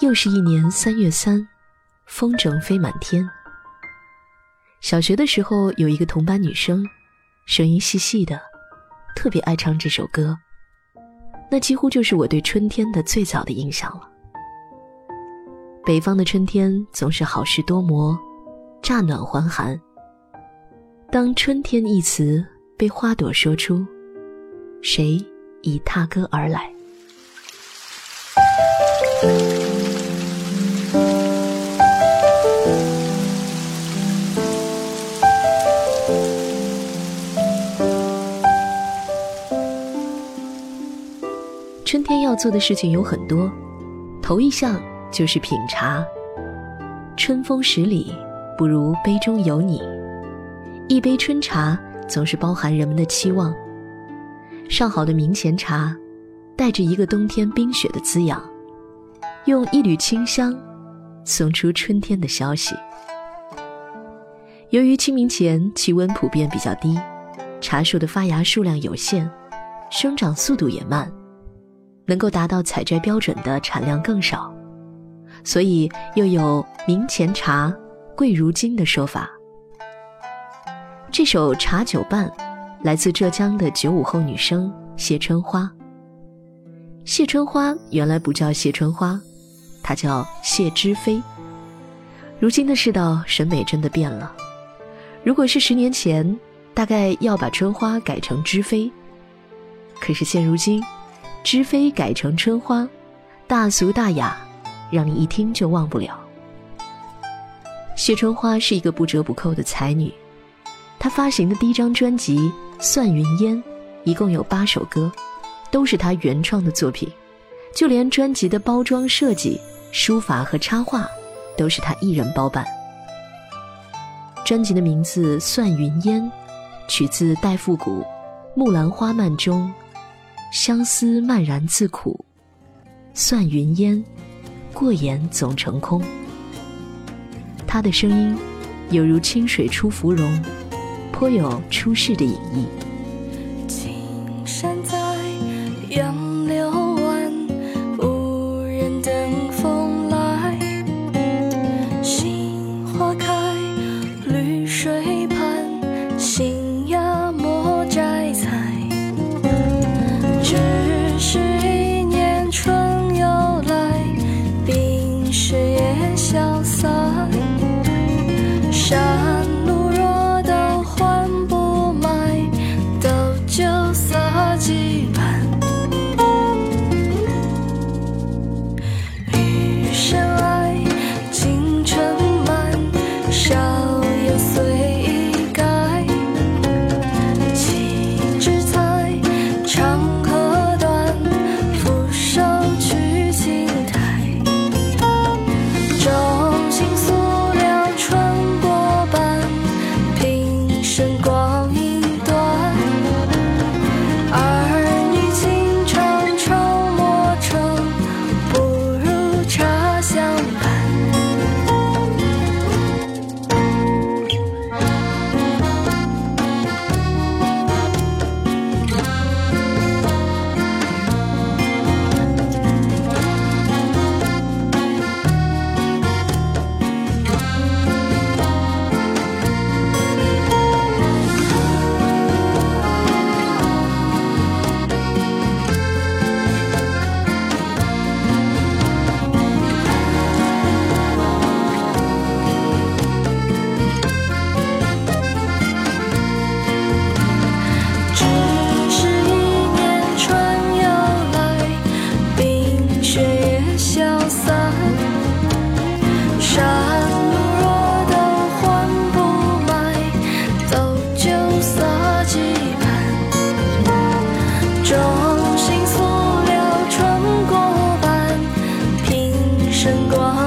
又是一年三月三，风筝飞满天。小学的时候，有一个同班女生，声音细细的，特别爱唱这首歌。那几乎就是我对春天的最早的印象了。北方的春天总是好事多磨，乍暖还寒。当“春天”一词被花朵说出，谁已踏歌而来？做的事情有很多，头一项就是品茶。春风十里，不如杯中有你。一杯春茶总是包含人们的期望。上好的明前茶，带着一个冬天冰雪的滋养，用一缕清香，送出春天的消息。由于清明前气温普遍比较低，茶树的发芽数量有限，生长速度也慢。能够达到采摘标准的产量更少，所以又有“明前茶，贵如金”的说法。这首《茶酒伴》来自浙江的九五后女生谢春花。谢春花原来不叫谢春花，她叫谢知飞。如今的世道审美真的变了，如果是十年前，大概要把春花改成知飞。可是现如今。知非改成春花，大俗大雅，让你一听就忘不了。谢春花是一个不折不扣的才女，她发行的第一张专辑《算云烟》，一共有八首歌，都是她原创的作品，就连专辑的包装设计、书法和插画，都是她一人包办。专辑的名字《算云烟》，取自戴复古《木兰花漫》中。相思漫然自苦，算云烟，过眼总成空。他的声音，犹如清水出芙蓉，颇有出世的隐意。灯光。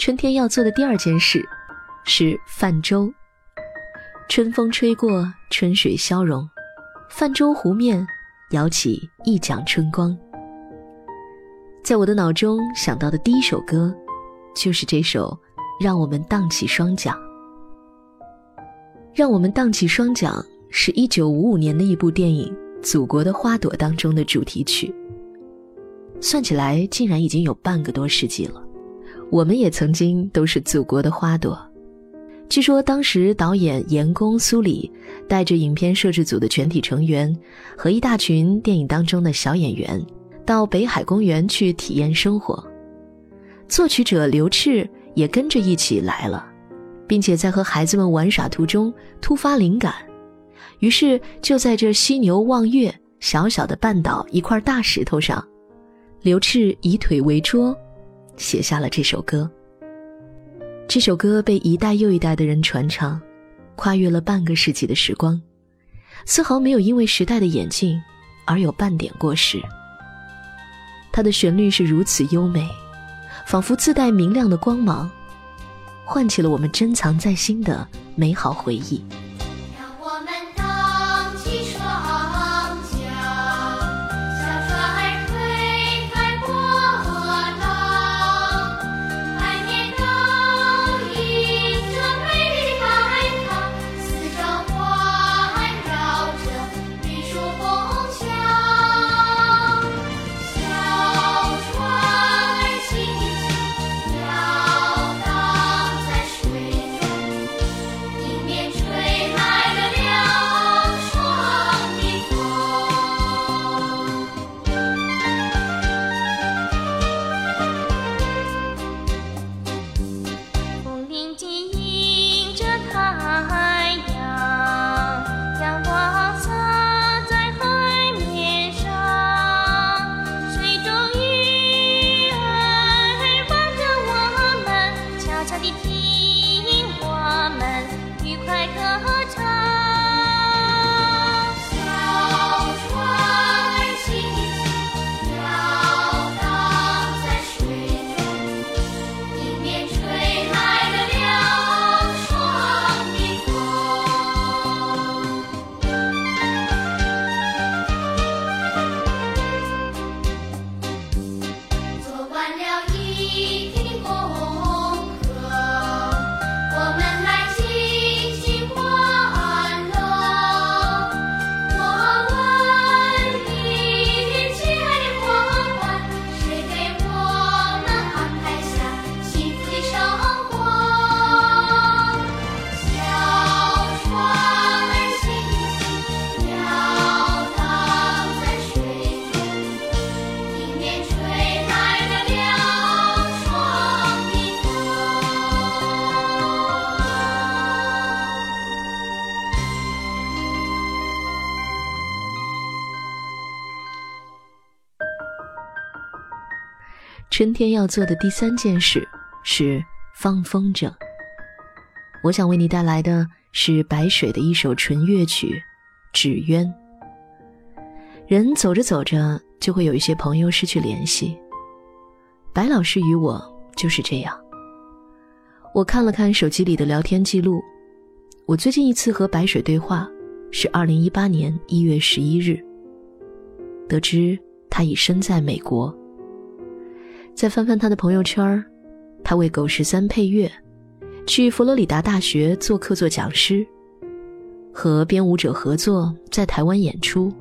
春天要做的第二件事是泛舟。春风吹过，春水消融，泛舟湖面，摇起一桨春光。在我的脑中想到的第一首歌，就是这首《让我们荡起双桨》。《让我们荡起双桨》是一九五五年的一部电影《祖国的花朵》当中的主题曲。算起来，竟然已经有半个多世纪了。我们也曾经都是祖国的花朵。据说当时导演严工、苏里带着影片摄制组的全体成员和一大群电影当中的小演员。到北海公园去体验生活，作曲者刘炽也跟着一起来了，并且在和孩子们玩耍途中突发灵感，于是就在这犀牛望月小小的半岛一块大石头上，刘炽以腿为桌，写下了这首歌。这首歌被一代又一代的人传唱，跨越了半个世纪的时光，丝毫没有因为时代的演进而有半点过时。它的旋律是如此优美，仿佛自带明亮的光芒，唤起了我们珍藏在心的美好回忆。春天要做的第三件事是放风筝。我想为你带来的是白水的一首纯乐曲《纸鸢》。人走着走着，就会有一些朋友失去联系。白老师与我就是这样。我看了看手机里的聊天记录，我最近一次和白水对话是二零一八年一月十一日。得知他已身在美国。再翻翻他的朋友圈他为《狗十三》配乐，去佛罗里达大学做客做讲师，和编舞者合作在台湾演出，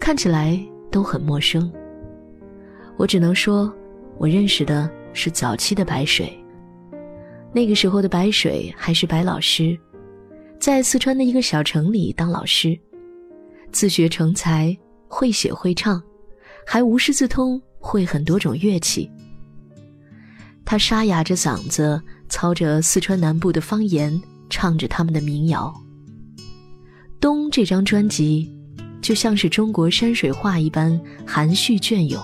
看起来都很陌生。我只能说，我认识的是早期的白水。那个时候的白水还是白老师，在四川的一个小城里当老师，自学成才，会写会唱，还无师自通。会很多种乐器，他沙哑着嗓子，操着四川南部的方言，唱着他们的民谣。《冬》这张专辑，就像是中国山水画一般含蓄隽永。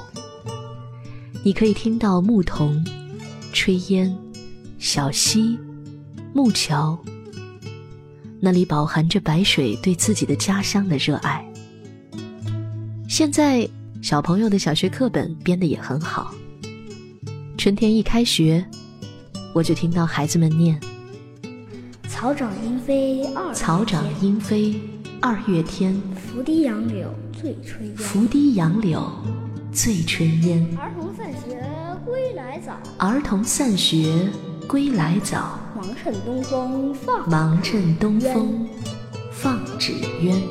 你可以听到牧童、炊烟、小溪、木桥，那里饱含着白水对自己的家乡的热爱。现在。小朋友的小学课本编得也很好。春天一开学，我就听到孩子们念：“草长莺飞二草长莺飞二月天，拂堤杨柳醉春烟。拂堤杨柳醉春烟。儿童散学归来早，儿童散学归来早。忙趁东风放忙趁东风放纸鸢。”